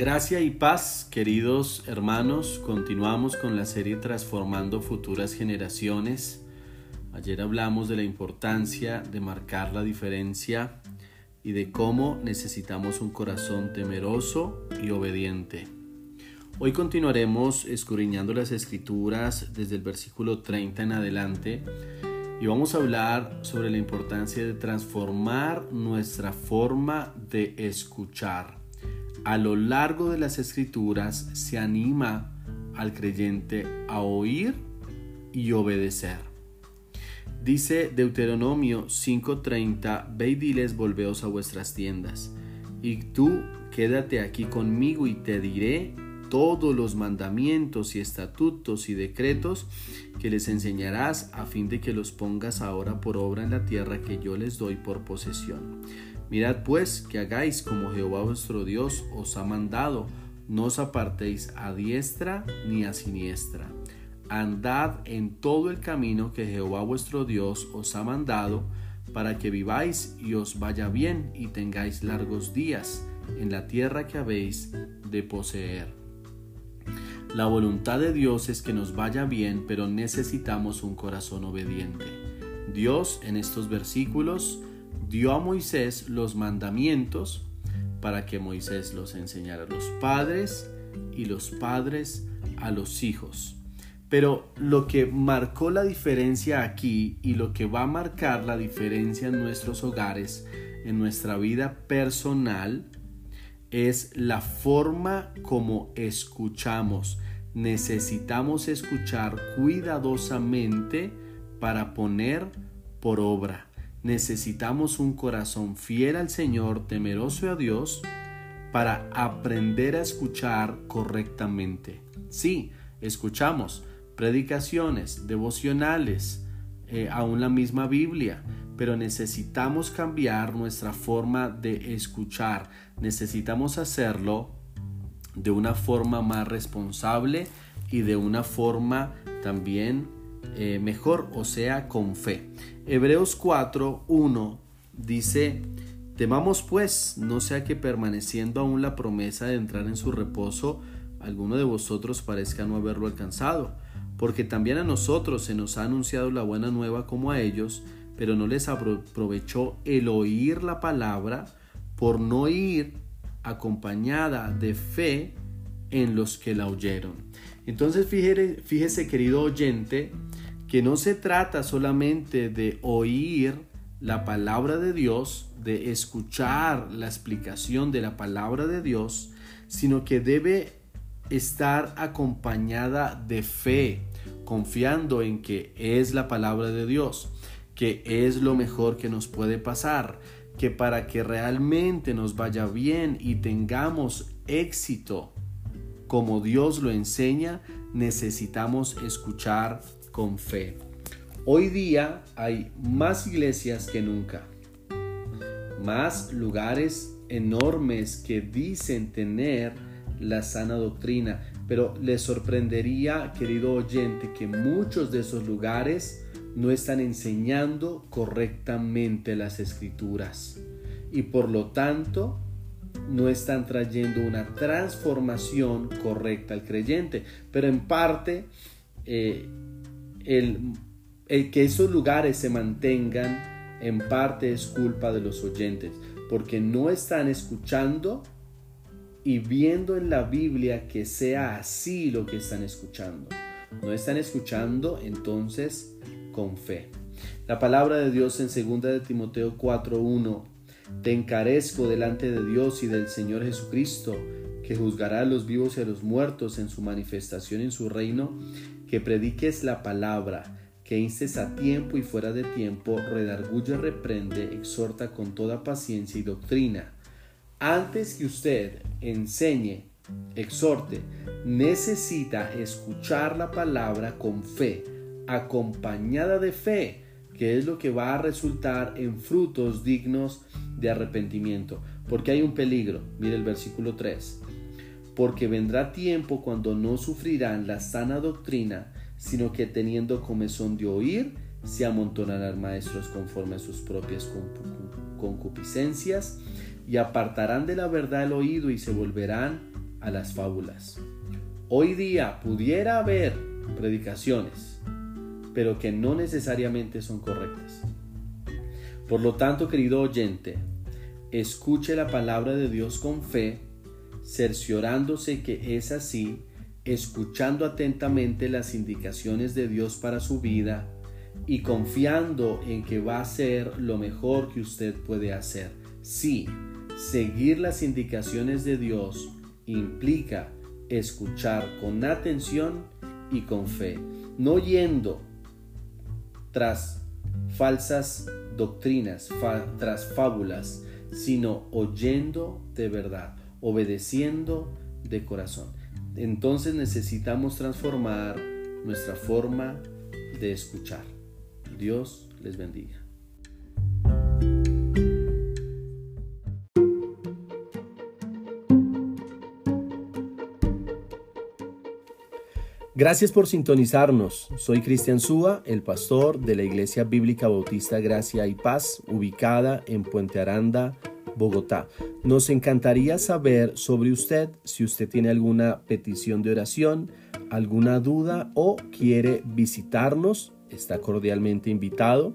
Gracia y paz, queridos hermanos, continuamos con la serie Transformando Futuras Generaciones. Ayer hablamos de la importancia de marcar la diferencia y de cómo necesitamos un corazón temeroso y obediente. Hoy continuaremos escudriñando las escrituras desde el versículo 30 en adelante y vamos a hablar sobre la importancia de transformar nuestra forma de escuchar a lo largo de las escrituras se anima al creyente a oír y obedecer. Dice Deuteronomio 5:30, ve y diles, volveos a vuestras tiendas, y tú quédate aquí conmigo y te diré todos los mandamientos y estatutos y decretos que les enseñarás a fin de que los pongas ahora por obra en la tierra que yo les doy por posesión Mirad pues que hagáis como Jehová vuestro Dios os ha mandado, no os apartéis a diestra ni a siniestra. Andad en todo el camino que Jehová vuestro Dios os ha mandado, para que viváis y os vaya bien y tengáis largos días en la tierra que habéis de poseer. La voluntad de Dios es que nos vaya bien, pero necesitamos un corazón obediente. Dios en estos versículos dio a Moisés los mandamientos para que Moisés los enseñara a los padres y los padres a los hijos. Pero lo que marcó la diferencia aquí y lo que va a marcar la diferencia en nuestros hogares, en nuestra vida personal, es la forma como escuchamos. Necesitamos escuchar cuidadosamente para poner por obra. Necesitamos un corazón fiel al Señor, temeroso a Dios, para aprender a escuchar correctamente. Sí, escuchamos predicaciones, devocionales, eh, aún la misma Biblia, pero necesitamos cambiar nuestra forma de escuchar. Necesitamos hacerlo de una forma más responsable y de una forma también eh, mejor, o sea, con fe. Hebreos 4, 1 dice, temamos pues, no sea que permaneciendo aún la promesa de entrar en su reposo, alguno de vosotros parezca no haberlo alcanzado, porque también a nosotros se nos ha anunciado la buena nueva como a ellos, pero no les aprovechó el oír la palabra por no ir acompañada de fe en los que la oyeron. Entonces fíjese, fíjese querido oyente, que no se trata solamente de oír la palabra de Dios, de escuchar la explicación de la palabra de Dios, sino que debe estar acompañada de fe, confiando en que es la palabra de Dios, que es lo mejor que nos puede pasar, que para que realmente nos vaya bien y tengamos éxito como Dios lo enseña, necesitamos escuchar con fe. Hoy día hay más iglesias que nunca, más lugares enormes que dicen tener la sana doctrina, pero les sorprendería, querido oyente, que muchos de esos lugares no están enseñando correctamente las escrituras y por lo tanto no están trayendo una transformación correcta al creyente, pero en parte eh, el, que esos lugares se mantengan en parte es culpa de los oyentes, porque no están escuchando y viendo en la Biblia que sea así lo que están escuchando. No están escuchando entonces con fe. La palabra de Dios en 2 de Timoteo 4:1 Te encarezco delante de Dios y del Señor Jesucristo, que juzgará a los vivos y a los muertos en su manifestación en su reino, que prediques la palabra, que instes a tiempo y fuera de tiempo, redarguye, reprende, exhorta con toda paciencia y doctrina. Antes que usted enseñe, exhorte, necesita escuchar la palabra con fe, acompañada de fe, que es lo que va a resultar en frutos dignos de arrepentimiento. Porque hay un peligro. Mire el versículo 3 porque vendrá tiempo cuando no sufrirán la sana doctrina, sino que teniendo comezón de oír, se amontonarán maestros conforme a sus propias concupiscencias y apartarán de la verdad el oído y se volverán a las fábulas. Hoy día pudiera haber predicaciones, pero que no necesariamente son correctas. Por lo tanto, querido oyente, escuche la palabra de Dios con fe, cerciorándose que es así, escuchando atentamente las indicaciones de Dios para su vida y confiando en que va a ser lo mejor que usted puede hacer. Sí, seguir las indicaciones de Dios implica escuchar con atención y con fe, no yendo tras falsas doctrinas, tras fábulas, sino oyendo de verdad, obedeciendo de corazón. Entonces necesitamos transformar nuestra forma de escuchar. Dios les bendiga. Gracias por sintonizarnos. Soy Cristian Súa, el pastor de la Iglesia Bíblica Bautista Gracia y Paz, ubicada en Puente Aranda, Bogotá. Nos encantaría saber sobre usted si usted tiene alguna petición de oración, alguna duda o quiere visitarnos. Está cordialmente invitado.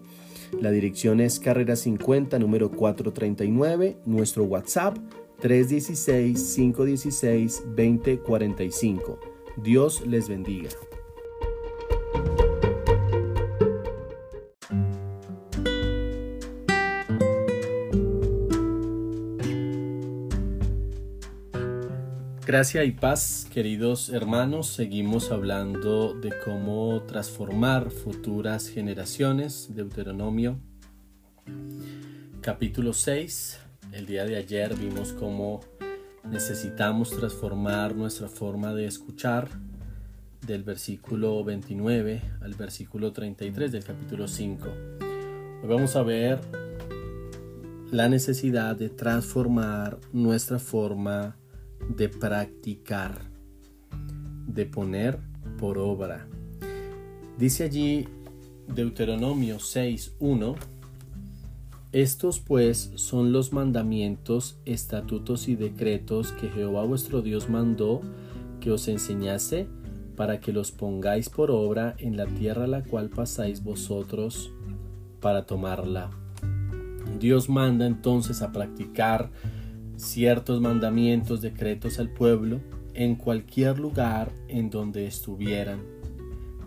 La dirección es Carrera 50, número 439. Nuestro WhatsApp 316-516-2045. Dios les bendiga. Gracia y paz, queridos hermanos. Seguimos hablando de cómo transformar futuras generaciones. Deuteronomio capítulo 6. El día de ayer vimos cómo necesitamos transformar nuestra forma de escuchar del versículo 29 al versículo 33 del capítulo 5. Hoy vamos a ver la necesidad de transformar nuestra forma de practicar, de poner por obra. Dice allí Deuteronomio 6.1 estos pues son los mandamientos, estatutos y decretos que Jehová vuestro Dios mandó que os enseñase para que los pongáis por obra en la tierra a la cual pasáis vosotros para tomarla. Dios manda entonces a practicar ciertos mandamientos, decretos al pueblo en cualquier lugar en donde estuvieran.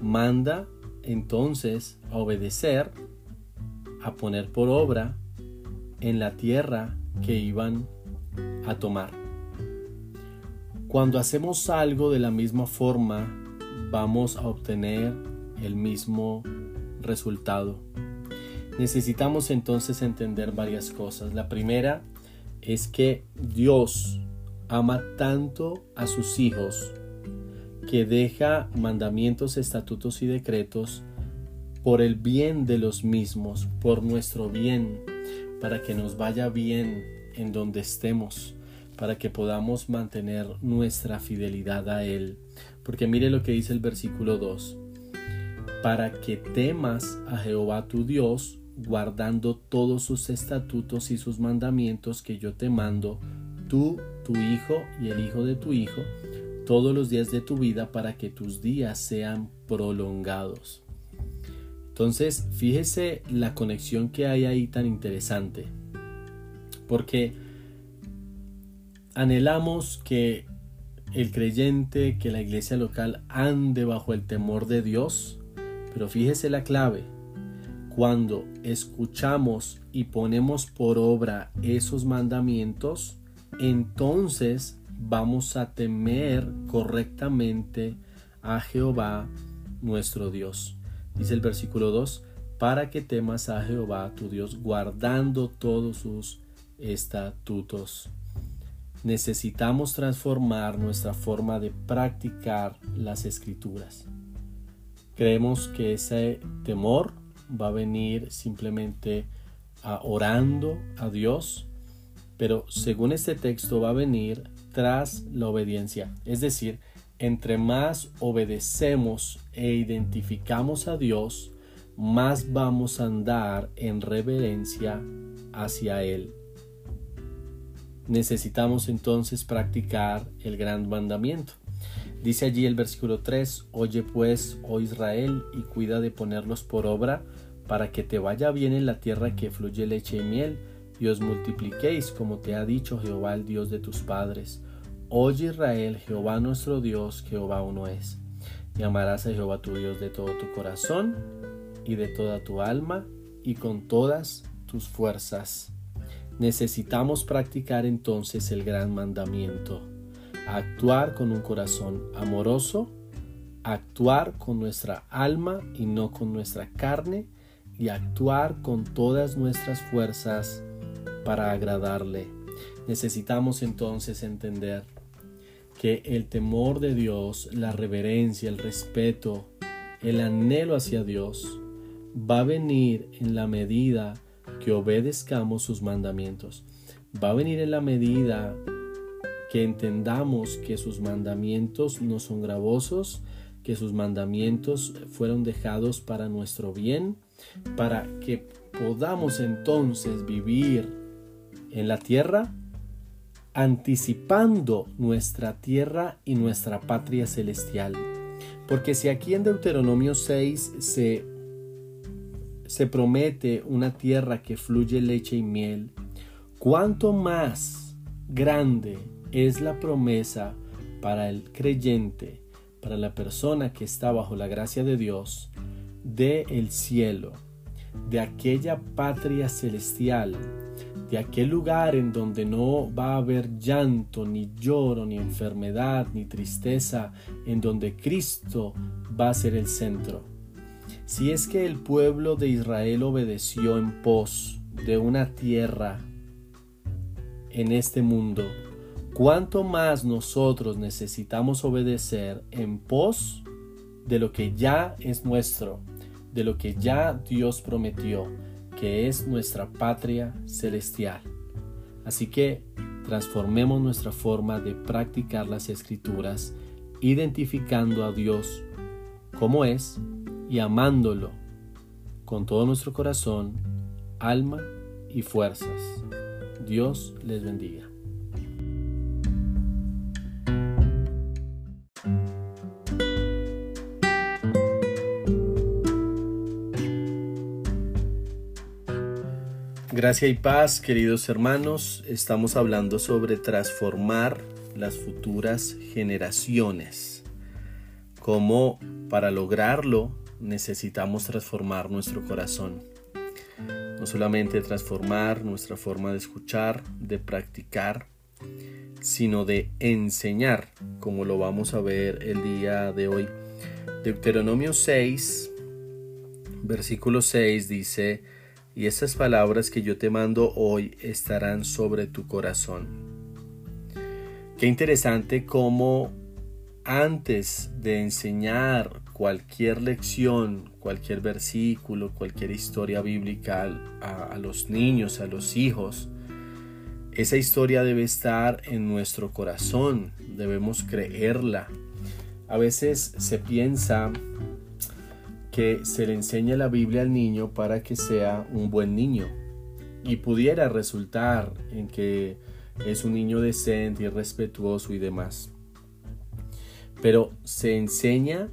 Manda entonces a obedecer a poner por obra en la tierra que iban a tomar. Cuando hacemos algo de la misma forma, vamos a obtener el mismo resultado. Necesitamos entonces entender varias cosas. La primera es que Dios ama tanto a sus hijos que deja mandamientos, estatutos y decretos por el bien de los mismos, por nuestro bien, para que nos vaya bien en donde estemos, para que podamos mantener nuestra fidelidad a Él. Porque mire lo que dice el versículo 2, para que temas a Jehová tu Dios, guardando todos sus estatutos y sus mandamientos que yo te mando, tú, tu hijo y el hijo de tu hijo, todos los días de tu vida, para que tus días sean prolongados. Entonces, fíjese la conexión que hay ahí tan interesante. Porque anhelamos que el creyente, que la iglesia local ande bajo el temor de Dios, pero fíjese la clave. Cuando escuchamos y ponemos por obra esos mandamientos, entonces vamos a temer correctamente a Jehová nuestro Dios. Dice el versículo 2, para que temas a Jehová tu Dios guardando todos sus estatutos. Necesitamos transformar nuestra forma de practicar las escrituras. Creemos que ese temor va a venir simplemente a orando a Dios, pero según este texto va a venir tras la obediencia. Es decir, entre más obedecemos e identificamos a Dios, más vamos a andar en reverencia hacia Él. necesitamos entonces practicar el gran mandamiento. Dice allí el versículo 3, Oye pues, oh Israel, y cuida de ponerlos por obra, para que te vaya bien en la tierra que fluye leche y miel, y os multipliquéis, como te ha dicho Jehová el Dios de tus padres. Oye Israel, Jehová nuestro Dios, Jehová uno es. Y amarás a Jehová tu Dios de todo tu corazón, y de toda tu alma, y con todas tus fuerzas. Necesitamos practicar entonces el gran mandamiento actuar con un corazón amoroso, actuar con nuestra alma y no con nuestra carne, y actuar con todas nuestras fuerzas para agradarle. Necesitamos entonces entender que el temor de Dios, la reverencia, el respeto, el anhelo hacia Dios va a venir en la medida que obedezcamos sus mandamientos. Va a venir en la medida que entendamos que sus mandamientos no son gravosos, que sus mandamientos fueron dejados para nuestro bien, para que podamos entonces vivir en la tierra anticipando nuestra tierra y nuestra patria celestial. Porque si aquí en Deuteronomio 6 se, se promete una tierra que fluye leche y miel, ¿cuánto más grande es la promesa para el creyente, para la persona que está bajo la gracia de Dios, de el cielo, de aquella patria celestial, de aquel lugar en donde no va a haber llanto, ni lloro, ni enfermedad, ni tristeza, en donde Cristo va a ser el centro. Si es que el pueblo de Israel obedeció en pos de una tierra en este mundo, cuánto más nosotros necesitamos obedecer en pos de lo que ya es nuestro, de lo que ya Dios prometió, que es nuestra patria celestial. Así que transformemos nuestra forma de practicar las escrituras, identificando a Dios como es y amándolo con todo nuestro corazón, alma y fuerzas. Dios les bendiga. Gracia y paz, queridos hermanos. Estamos hablando sobre transformar las futuras generaciones. Cómo para lograrlo necesitamos transformar nuestro corazón. No solamente transformar nuestra forma de escuchar, de practicar, sino de enseñar, como lo vamos a ver el día de hoy. Deuteronomio 6, versículo 6 dice, y estas palabras que yo te mando hoy estarán sobre tu corazón. Qué interesante cómo antes de enseñar cualquier lección, cualquier versículo, cualquier historia bíblica a, a, los niños, a los hijos, esa historia debe estar en nuestro corazón, debemos creerla. A veces se piensa que se le enseñe la Biblia al niño para que sea un buen niño y pudiera resultar en que es un niño decente y respetuoso y demás. Pero se enseña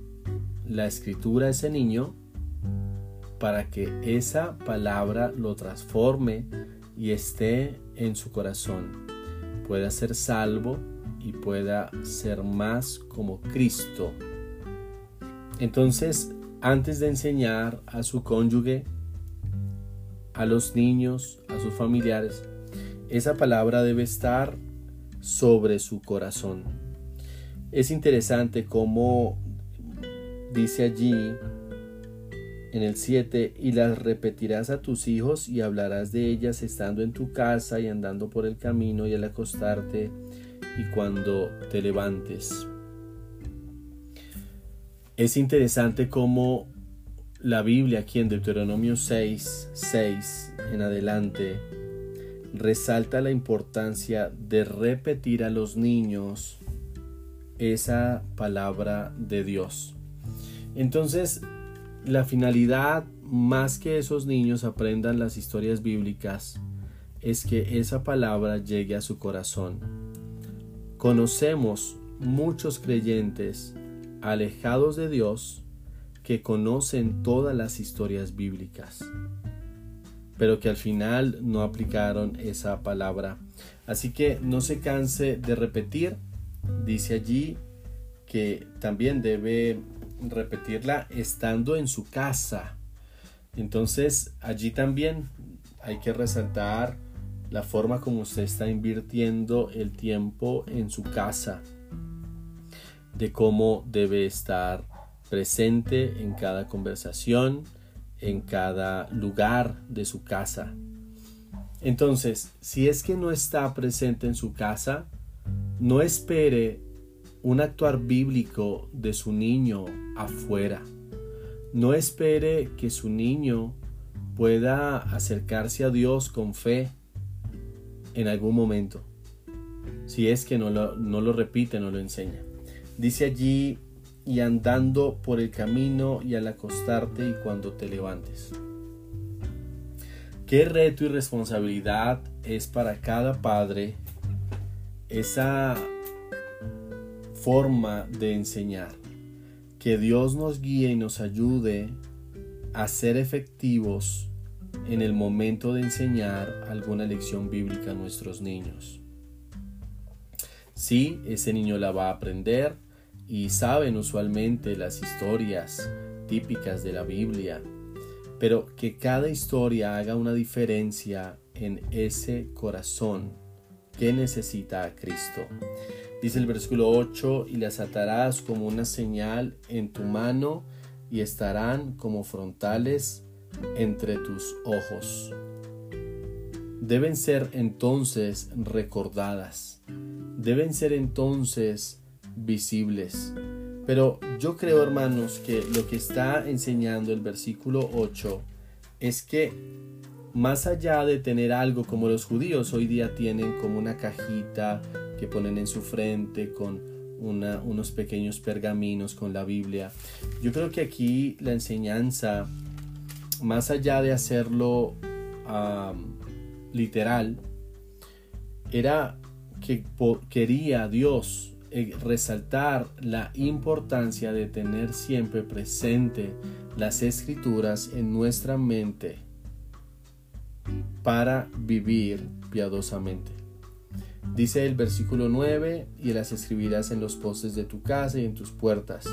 la escritura a ese niño para que esa palabra lo transforme y esté en su corazón, pueda ser salvo y pueda ser más como Cristo. Entonces antes de enseñar a su cónyuge, a los niños, a sus familiares, esa palabra debe estar sobre su corazón. Es interesante cómo dice allí en el 7, y las repetirás a tus hijos y hablarás de ellas estando en tu casa y andando por el camino y al acostarte y cuando te levantes. Es interesante cómo la Biblia aquí en Deuteronomio 6, 6 en adelante resalta la importancia de repetir a los niños esa palabra de Dios. Entonces, la finalidad, más que esos niños aprendan las historias bíblicas, es que esa palabra llegue a su corazón. Conocemos muchos creyentes alejados de Dios que conocen todas las historias bíblicas, pero que al final no aplicaron esa palabra. Así que no se canse de repetir, dice allí que también debe repetirla estando en su casa. Entonces allí también hay que resaltar la forma como usted está invirtiendo el tiempo en su casa, de cómo debe estar presente en cada conversación, en cada lugar de su casa. Entonces, si es que no está presente en su casa, no espere un actuar bíblico de su niño afuera. No espere que su niño pueda acercarse a Dios con fe en algún momento. Si es que no lo, no lo repite, no lo enseña. Dice allí y andando por el camino y al acostarte y cuando te levantes. Qué reto y responsabilidad es para cada padre esa forma de enseñar. Que Dios nos guíe y nos ayude a ser efectivos en el momento de enseñar alguna lección bíblica a nuestros niños. Sí, ese niño la va a aprender, y saben usualmente las historias típicas de la Biblia, pero que cada historia haga una diferencia en ese corazón que necesita a Cristo. Dice el versículo 8, y las atarás como una señal en tu mano y estarán como frontales entre tus ojos. Deben ser entonces recordadas, deben ser entonces visibles. Pero yo creo, hermanos, que lo que está enseñando el versículo 8 es que más allá de tener algo como los judíos hoy día tienen como una cajita que ponen en su frente con unos pequeños pergaminos con la Biblia, yo creo que aquí la enseñanza, más allá de hacerlo literal, era que quería Dios eh, resaltar la importancia de tener siempre presente las escrituras en nuestra mente para vivir piadosamente. Dice el versículo 9, y las escribirás en los postes de tu casa y en tus puertas.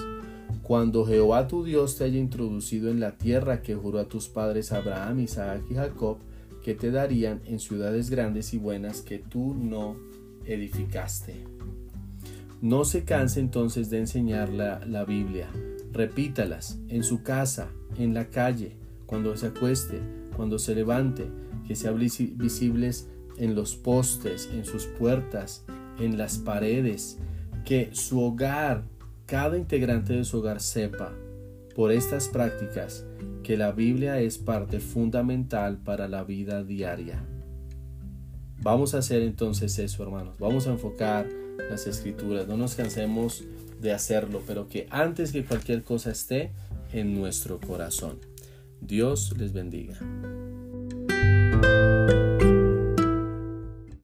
Cuando Jehová tu Dios te haya introducido en la tierra que juró a tus padres Abraham, Isaac y Jacob, que te darían en ciudades grandes y buenas que tú no edificaste. No se canse entonces de enseñar la, Biblia. Repítalas en su casa, en la calle, cuando se acueste, cuando se levante, que sean visibles en los postes, en sus puertas, en las paredes, que su hogar, cada integrante de su hogar sepa por estas prácticas que la Biblia es parte fundamental para la vida diaria. Vamos a hacer entonces eso, hermanos. Vamos a enfocar las escrituras. No nos cansemos de hacerlo, pero que antes que cualquier cosa esté en nuestro corazón. Dios les bendiga.